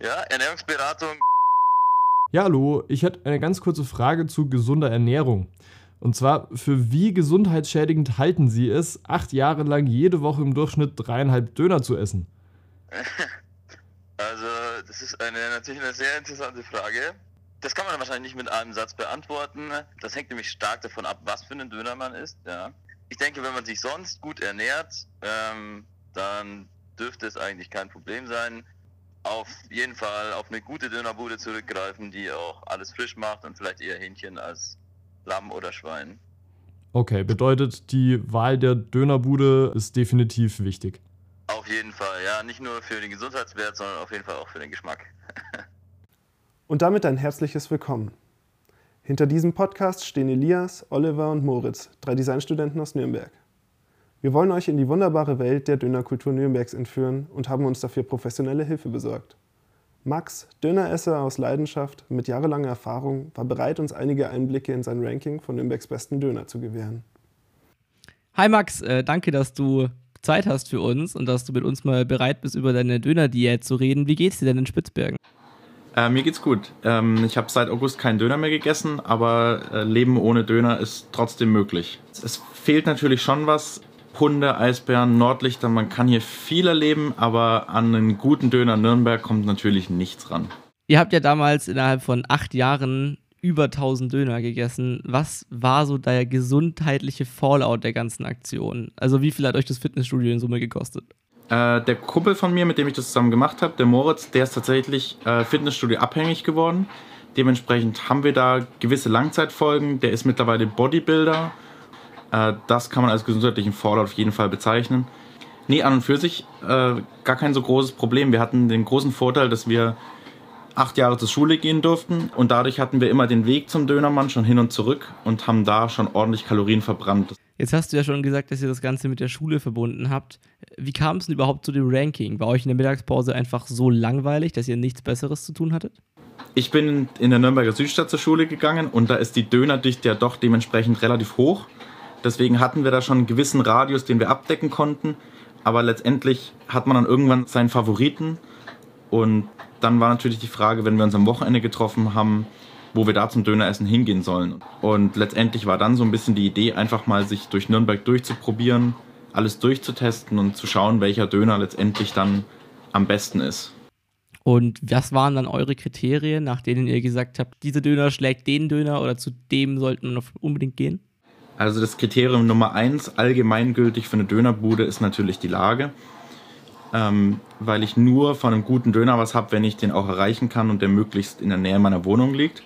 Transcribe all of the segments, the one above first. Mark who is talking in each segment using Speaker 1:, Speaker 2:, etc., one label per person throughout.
Speaker 1: Ja, Ernährungsberatung.
Speaker 2: Ja, hallo, ich hätte eine ganz kurze Frage zu gesunder Ernährung. Und zwar, für wie gesundheitsschädigend halten Sie es, acht Jahre lang jede Woche im Durchschnitt dreieinhalb Döner zu essen?
Speaker 1: Also, das ist eine, natürlich eine sehr interessante Frage. Das kann man wahrscheinlich nicht mit einem Satz beantworten. Das hängt nämlich stark davon ab, was für einen Döner man isst. Ja. Ich denke, wenn man sich sonst gut ernährt, ähm, dann dürfte es eigentlich kein Problem sein. Auf jeden Fall auf eine gute Dönerbude zurückgreifen, die auch alles frisch macht und vielleicht eher Hähnchen als Lamm oder Schwein.
Speaker 2: Okay, bedeutet, die Wahl der Dönerbude ist definitiv wichtig.
Speaker 1: Auf jeden Fall, ja. Nicht nur für den Gesundheitswert, sondern auf jeden Fall auch für den Geschmack.
Speaker 3: Und damit ein herzliches Willkommen. Hinter diesem Podcast stehen Elias, Oliver und Moritz, drei Designstudenten aus Nürnberg. Wir wollen euch in die wunderbare Welt der Dönerkultur Nürnbergs entführen und haben uns dafür professionelle Hilfe besorgt. Max, Döneresser aus Leidenschaft mit jahrelanger Erfahrung, war bereit, uns einige Einblicke in sein Ranking von Nürnbergs besten Döner zu gewähren.
Speaker 4: Hi Max, äh, danke, dass du Zeit hast für uns und dass du mit uns mal bereit bist, über deine Dönerdiät zu reden. Wie geht's dir denn in Spitzbergen?
Speaker 5: Äh, mir geht's gut. Ähm, ich habe seit August keinen Döner mehr gegessen, aber äh, Leben ohne Döner ist trotzdem möglich. Es fehlt natürlich schon was. Hunde, Eisbären, Nordlichter, man kann hier viel erleben, aber an einen guten Döner Nürnberg kommt natürlich nichts ran.
Speaker 4: Ihr habt ja damals innerhalb von acht Jahren über 1000 Döner gegessen. Was war so der gesundheitliche Fallout der ganzen Aktion? Also wie viel hat euch das Fitnessstudio in Summe gekostet?
Speaker 5: Äh, der Kumpel von mir, mit dem ich das zusammen gemacht habe, der Moritz, der ist tatsächlich äh, Fitnessstudio abhängig geworden. Dementsprechend haben wir da gewisse Langzeitfolgen. Der ist mittlerweile Bodybuilder. Äh, das kann man als gesundheitlichen Fallout auf jeden Fall bezeichnen. Nee, an und für sich äh, gar kein so großes Problem. Wir hatten den großen Vorteil, dass wir acht Jahre zur Schule gehen durften und dadurch hatten wir immer den Weg zum Dönermann schon hin und zurück und haben da schon ordentlich Kalorien verbrannt.
Speaker 4: Jetzt hast du ja schon gesagt, dass ihr das Ganze mit der Schule verbunden habt. Wie kam es denn überhaupt zu dem Ranking? War euch in der Mittagspause einfach so langweilig, dass ihr nichts Besseres zu tun hattet?
Speaker 5: Ich bin in der Nürnberger Südstadt zur Schule gegangen und da ist die Dönerdichte ja doch dementsprechend relativ hoch. Deswegen hatten wir da schon einen gewissen Radius, den wir abdecken konnten. Aber letztendlich hat man dann irgendwann seinen Favoriten. Und dann war natürlich die Frage, wenn wir uns am Wochenende getroffen haben, wo wir da zum Döneressen hingehen sollen. Und letztendlich war dann so ein bisschen die Idee, einfach mal sich durch Nürnberg durchzuprobieren, alles durchzutesten und zu schauen, welcher Döner letztendlich dann am besten ist.
Speaker 4: Und was waren dann eure Kriterien, nach denen ihr gesagt habt, dieser Döner schlägt den Döner oder zu dem sollten wir unbedingt gehen?
Speaker 5: Also das Kriterium Nummer eins, allgemeingültig für eine Dönerbude, ist natürlich die Lage. Ähm, weil ich nur von einem guten Döner was habe, wenn ich den auch erreichen kann und der möglichst in der Nähe meiner Wohnung liegt.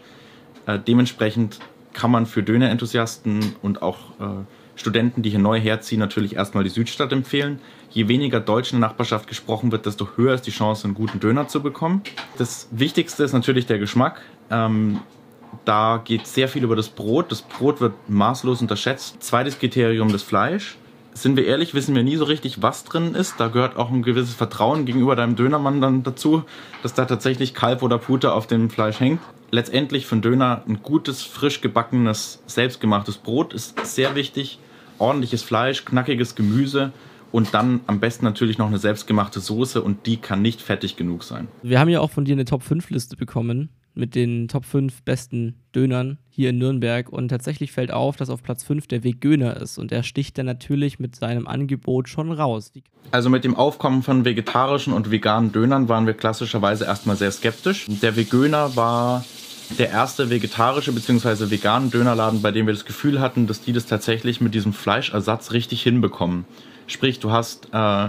Speaker 5: Äh, dementsprechend kann man für Dönerenthusiasten und auch äh, Studenten, die hier neu herziehen, natürlich erstmal die Südstadt empfehlen. Je weniger Deutsch in der Nachbarschaft gesprochen wird, desto höher ist die Chance, einen guten Döner zu bekommen. Das Wichtigste ist natürlich der Geschmack. Ähm, da geht sehr viel über das Brot. Das Brot wird maßlos unterschätzt. Zweites Kriterium das Fleisch. Sind wir ehrlich, wissen wir nie so richtig, was drin ist. Da gehört auch ein gewisses Vertrauen gegenüber deinem Dönermann dann dazu, dass da tatsächlich Kalb oder Pute auf dem Fleisch hängt letztendlich für einen Döner ein gutes, frisch gebackenes, selbstgemachtes Brot ist sehr wichtig. Ordentliches Fleisch, knackiges Gemüse und dann am besten natürlich noch eine selbstgemachte Soße und die kann nicht fettig genug sein.
Speaker 4: Wir haben ja auch von dir eine Top 5 Liste bekommen mit den Top 5 besten Dönern hier in Nürnberg und tatsächlich fällt auf, dass auf Platz 5 der Vegöner ist und der sticht dann natürlich mit seinem Angebot schon raus.
Speaker 5: Also mit dem Aufkommen von vegetarischen und veganen Dönern waren wir klassischerweise erstmal sehr skeptisch. Der Vegöner war der erste vegetarische bzw. vegane Dönerladen, bei dem wir das Gefühl hatten, dass die das tatsächlich mit diesem Fleischersatz richtig hinbekommen. Sprich, du hast, äh,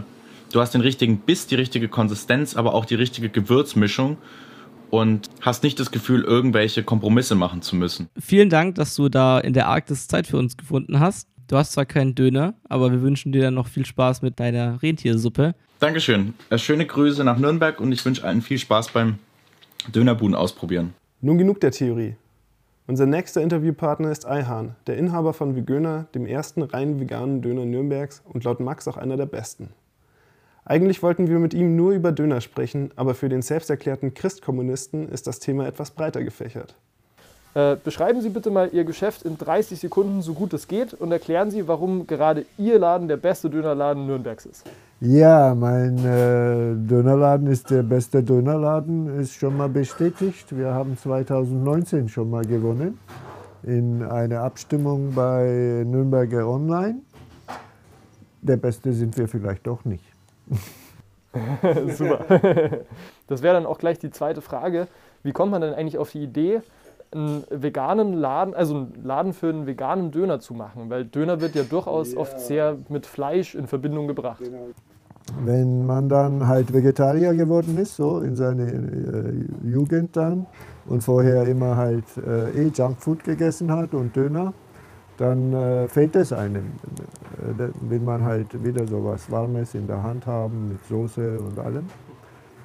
Speaker 5: du hast den richtigen Biss, die richtige Konsistenz, aber auch die richtige Gewürzmischung und hast nicht das Gefühl, irgendwelche Kompromisse machen zu müssen.
Speaker 4: Vielen Dank, dass du da in der Arktis Zeit für uns gefunden hast. Du hast zwar keinen Döner, aber wir wünschen dir dann noch viel Spaß mit deiner Rentiersuppe.
Speaker 5: Dankeschön. Äh, schöne Grüße nach Nürnberg und ich wünsche allen viel Spaß beim Dönerbuden ausprobieren.
Speaker 3: Nun genug der Theorie. Unser nächster Interviewpartner ist Ayhan, der Inhaber von Vegöner, dem ersten rein veganen Döner Nürnbergs und laut Max auch einer der besten. Eigentlich wollten wir mit ihm nur über Döner sprechen, aber für den selbsterklärten Christkommunisten ist das Thema etwas breiter gefächert.
Speaker 6: Äh, beschreiben Sie bitte mal Ihr Geschäft in 30 Sekunden, so gut es geht, und erklären Sie, warum gerade Ihr Laden der beste Dönerladen Nürnbergs ist.
Speaker 7: Ja, mein äh, Dönerladen ist der beste Dönerladen, ist schon mal bestätigt. Wir haben 2019 schon mal gewonnen in einer Abstimmung bei Nürnberger Online. Der Beste sind wir vielleicht doch nicht.
Speaker 6: Super. Das wäre dann auch gleich die zweite Frage. Wie kommt man denn eigentlich auf die Idee, einen veganen Laden, also einen Laden für einen veganen Döner zu machen? Weil Döner wird ja durchaus ja. oft sehr mit Fleisch in Verbindung gebracht. Genau.
Speaker 7: Wenn man dann halt Vegetarier geworden ist, so in seiner äh, Jugend dann, und vorher immer halt äh, eh Junkfood gegessen hat und Döner, dann äh, fehlt es einem. Äh, will man halt wieder so was Warmes in der Hand haben mit Soße und allem.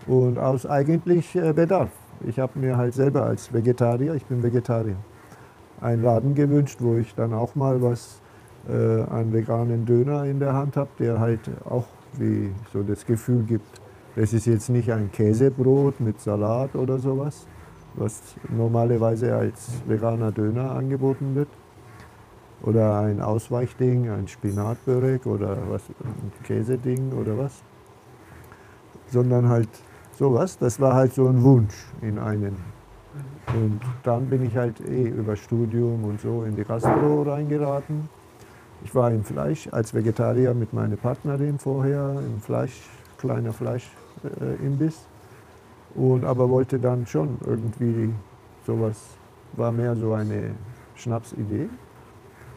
Speaker 7: Und aus eigentlich äh, Bedarf. Ich habe mir halt selber als Vegetarier, ich bin Vegetarier, einen Laden gewünscht, wo ich dann auch mal was äh, an veganen Döner in der Hand habe, der halt auch wie so das Gefühl gibt, das ist jetzt nicht ein Käsebrot mit Salat oder sowas, was normalerweise als veganer Döner angeboten wird. Oder ein Ausweichding, ein Spinatbörek oder was, ein Käseding oder was. Sondern halt sowas. Das war halt so ein Wunsch in einen. Und dann bin ich halt eh über Studium und so in die Gastro reingeraten. Ich war im Fleisch als Vegetarier mit meiner Partnerin vorher, im Fleisch, kleiner Fleischimbiss. Äh, und aber wollte dann schon irgendwie sowas, war mehr so eine Schnapsidee.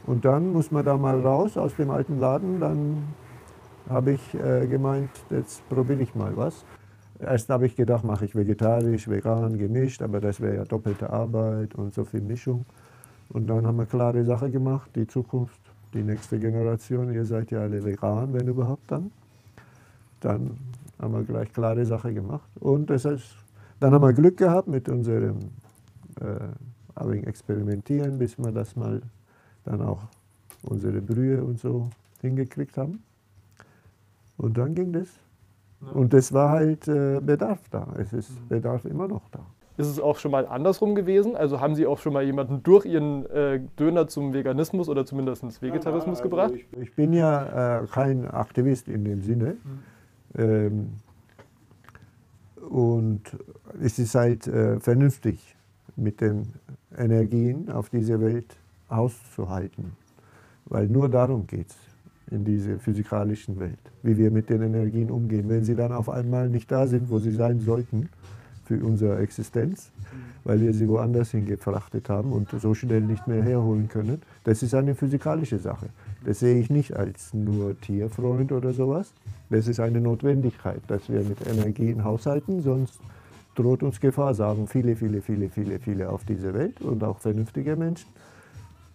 Speaker 7: Und dann muss man da mal raus aus dem alten Laden, dann habe ich äh, gemeint, jetzt probiere ich mal was. Erst habe ich gedacht, mache ich vegetarisch, vegan, gemischt, aber das wäre ja doppelte Arbeit und so viel Mischung. Und dann haben wir klare Sache gemacht, die Zukunft, die nächste Generation, ihr seid ja alle vegan, wenn überhaupt dann. Dann haben wir gleich klare Sache gemacht. Und das heißt, dann haben wir Glück gehabt mit unserem äh, Experimentieren, bis wir das mal dann auch unsere Brühe und so hingekriegt haben. Und dann ging das. Und es war halt äh, Bedarf da. Es ist mhm. Bedarf immer noch da.
Speaker 6: Ist es auch schon mal andersrum gewesen? Also haben Sie auch schon mal jemanden durch Ihren äh, Döner zum Veganismus oder zumindest Vegetarismus ja, also gebracht?
Speaker 7: Ich, ich, bin ja äh, kein Aktivist in dem Sinne. Mhm. Ähm, und es ist halt äh, vernünftig, mit den Energien auf dieser Welt auszuhalten. Weil nur darum geht es in dieser physikalischen Welt, wie wir mit den Energien umgehen. Wenn sie dann auf einmal nicht da sind, wo sie sein sollten für unsere Existenz, weil wir sie woanders hingefrachtet haben und so schnell nicht mehr herholen können, das ist eine physikalische Sache. Das sehe ich nicht als nur Tierfreund oder sowas. Das ist eine Notwendigkeit, dass wir mit Energien haushalten, sonst droht uns Gefahr, sagen viele, viele, viele, viele, viele auf dieser Welt und auch vernünftige Menschen.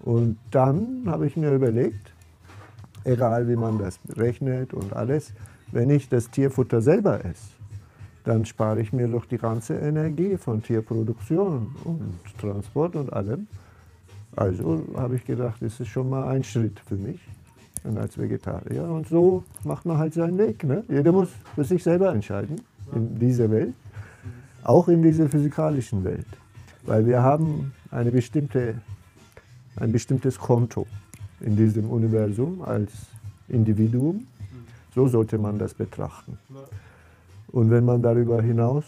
Speaker 7: Und dann habe ich mir überlegt, egal wie man das rechnet und alles, wenn ich das Tierfutter selber esse, dann spare ich mir doch die ganze Energie von Tierproduktion und Transport und allem. Also habe ich gedacht, das ist schon mal ein Schritt für mich und als Vegetarier. Und so macht man halt seinen Weg. Ne? Jeder muss für sich selber entscheiden in dieser Welt, auch in dieser physikalischen Welt. Weil wir haben eine bestimmte, ein bestimmtes Konto in diesem Universum als Individuum. So sollte man das betrachten. Und wenn man darüber hinaus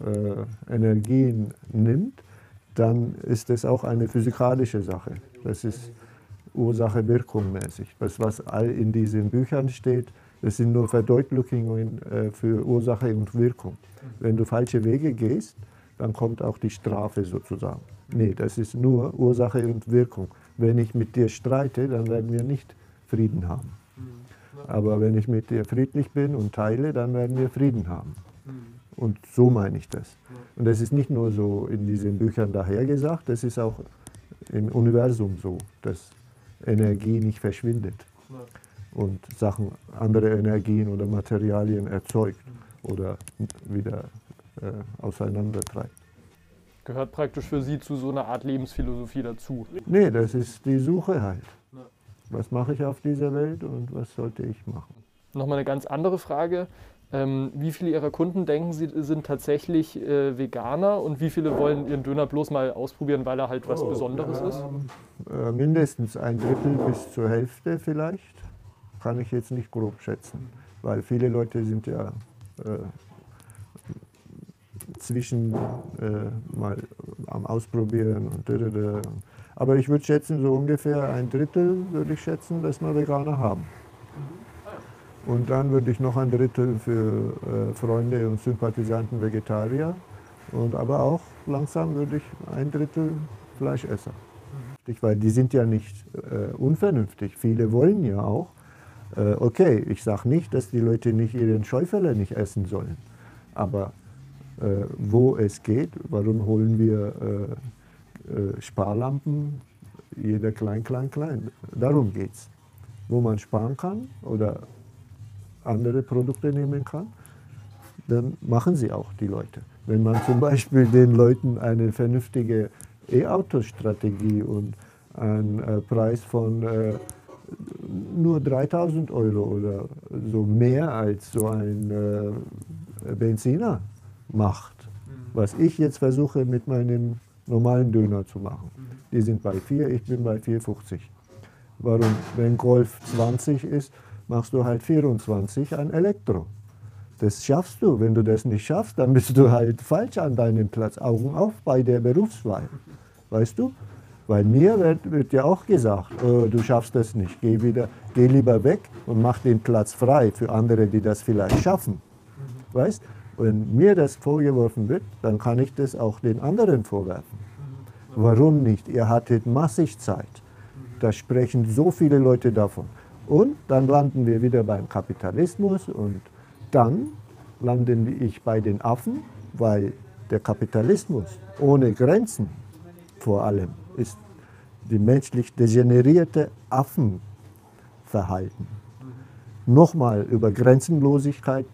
Speaker 7: äh, Energien nimmt, dann ist es auch eine physikalische Sache. Das ist Ursache-Wirkung mäßig. Das, was all in diesen Büchern steht, das sind nur Verdeutlichungen äh, für Ursache und Wirkung. Wenn du falsche Wege gehst, dann kommt auch die Strafe sozusagen. Nee, das ist nur Ursache und Wirkung. Wenn ich mit dir streite, dann werden wir nicht Frieden haben. Aber wenn ich mit dir friedlich bin und teile, dann werden wir Frieden haben. Und so meine ich das. Und das ist nicht nur so in diesen Büchern dahergesagt, das ist auch im Universum so, dass Energie nicht verschwindet und Sachen, andere Energien oder Materialien erzeugt oder wieder äh, auseinandertreibt.
Speaker 6: Gehört praktisch für Sie zu so einer Art Lebensphilosophie dazu?
Speaker 7: Nee, das ist die Suche halt. Was mache ich auf dieser Welt und was sollte ich machen?
Speaker 6: Nochmal eine ganz andere Frage. Ähm, wie viele Ihrer Kunden denken Sie sind tatsächlich äh, Veganer und wie viele wollen Ihren Döner bloß mal ausprobieren, weil er halt was oh, Besonderes ist?
Speaker 7: Äh, mindestens ein Drittel bis zur Hälfte vielleicht. Kann ich jetzt nicht grob schätzen. weil viele Leute sind ja äh, zwischen äh, mal am Ausprobieren und dödödö. aber ich würde schätzen, so ungefähr ein Drittel würde ich schätzen, dass wir Veganer haben. Und dann würde ich noch ein Drittel für äh, Freunde und Sympathisanten Vegetarier und aber auch langsam würde ich ein Drittel Fleischesser. Weil die sind ja nicht äh, unvernünftig. Viele wollen ja auch. Äh, okay, ich sage nicht, dass die Leute nicht ihren Schäuferle nicht essen sollen. Aber wo es geht, warum holen wir äh, äh, Sparlampen? Jeder klein, klein, klein. Darum geht es. Wo man sparen kann oder andere Produkte nehmen kann, dann machen sie auch die Leute. Wenn man zum Beispiel den Leuten eine vernünftige E-Auto-Strategie und einen äh, Preis von äh, nur 3000 Euro oder so mehr als so ein äh, Benziner macht, was ich jetzt versuche mit meinem normalen Döner zu machen. Die sind bei 4, ich bin bei 4,50. Warum? Wenn Golf 20 ist, machst du halt 24 an Elektro. Das schaffst du. Wenn du das nicht schaffst, dann bist du halt falsch an deinem Platz. Augen auf bei der Berufswahl. Weißt du? Weil mir wird, wird ja auch gesagt, oh, du schaffst das nicht, geh, wieder, geh lieber weg und mach den Platz frei für andere, die das vielleicht schaffen. Weißt? Wenn mir das vorgeworfen wird, dann kann ich das auch den anderen vorwerfen. Warum nicht? Ihr hattet massig Zeit. Da sprechen so viele Leute davon. Und dann landen wir wieder beim Kapitalismus und dann lande ich bei den Affen, weil der Kapitalismus ohne Grenzen vor allem ist die menschlich degenerierte Affenverhalten. Nochmal über Grenzenlosigkeit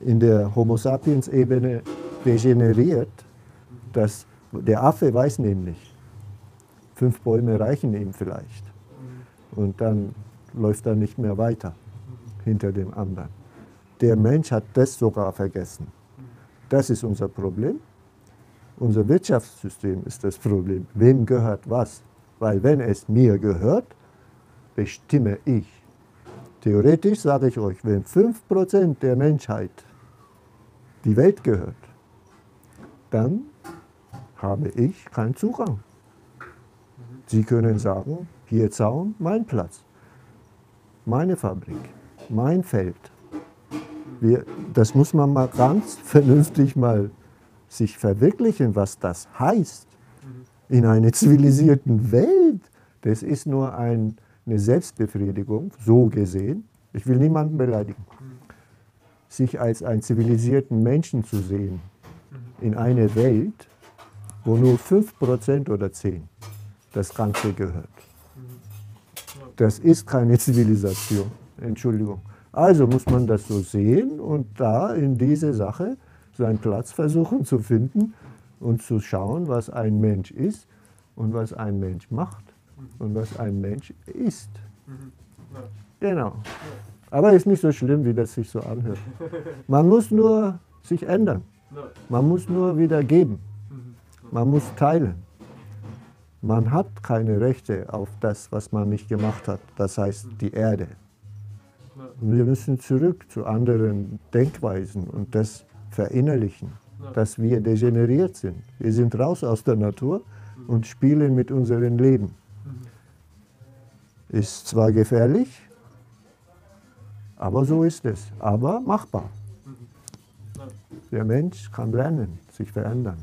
Speaker 7: in der Homo sapiens Ebene degeneriert, dass der Affe weiß nämlich, fünf Bäume reichen ihm vielleicht. Und dann läuft er nicht mehr weiter hinter dem anderen. Der Mensch hat das sogar vergessen. Das ist unser Problem. Unser Wirtschaftssystem ist das Problem. Wem gehört was? Weil wenn es mir gehört, bestimme ich. Theoretisch sage ich euch, wenn 5% der Menschheit die Welt gehört, dann habe ich keinen Zugang. Sie können sagen, hier Zaun, mein Platz, meine Fabrik, mein Feld. Wir, das muss man mal ganz vernünftig mal sich verwirklichen, was das heißt in einer zivilisierten Welt. Das ist nur ein, eine Selbstbefriedigung, so gesehen. Ich will niemanden beleidigen. Sich als einen zivilisierten Menschen zu sehen in einer Welt, wo nur 5% oder 10% das Ganze gehört. Das ist keine Zivilisation. Entschuldigung. Also muss man das so sehen und da in diese Sache seinen Platz versuchen zu finden und zu schauen, was ein Mensch ist und was ein Mensch macht und was ein Mensch ist. Genau. Aber ist nicht so schlimm, wie das sich so anhört. Man muss nur sich ändern. Man muss nur wieder geben. Man muss teilen. Man hat keine Rechte auf das, was man nicht gemacht hat. Das heißt die Erde. Wir müssen zurück zu anderen Denkweisen und das verinnerlichen, dass wir degeneriert sind. Wir sind raus aus der Natur und spielen mit unserem Leben. Ist zwar gefährlich, aber so ist es. Aber machbar. Der Mensch kann lernen, sich verändern.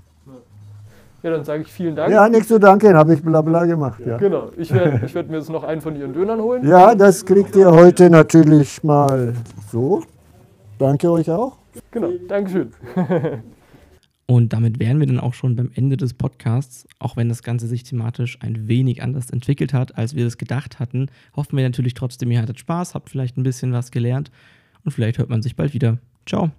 Speaker 6: Ja, dann sage ich vielen Dank.
Speaker 7: Ja, nichts zu danken, habe ich blabla gemacht. Ja.
Speaker 6: Genau, ich werde ich werd mir jetzt noch einen von Ihren Dönern holen.
Speaker 7: ja, das kriegt ihr heute natürlich mal so. Danke euch auch.
Speaker 6: Genau, Dankeschön.
Speaker 4: Und damit wären wir dann auch schon beim Ende des Podcasts. Auch wenn das Ganze sich thematisch ein wenig anders entwickelt hat, als wir es gedacht hatten, hoffen wir natürlich trotzdem, ihr hattet Spaß, habt vielleicht ein bisschen was gelernt und vielleicht hört man sich bald wieder. Ciao.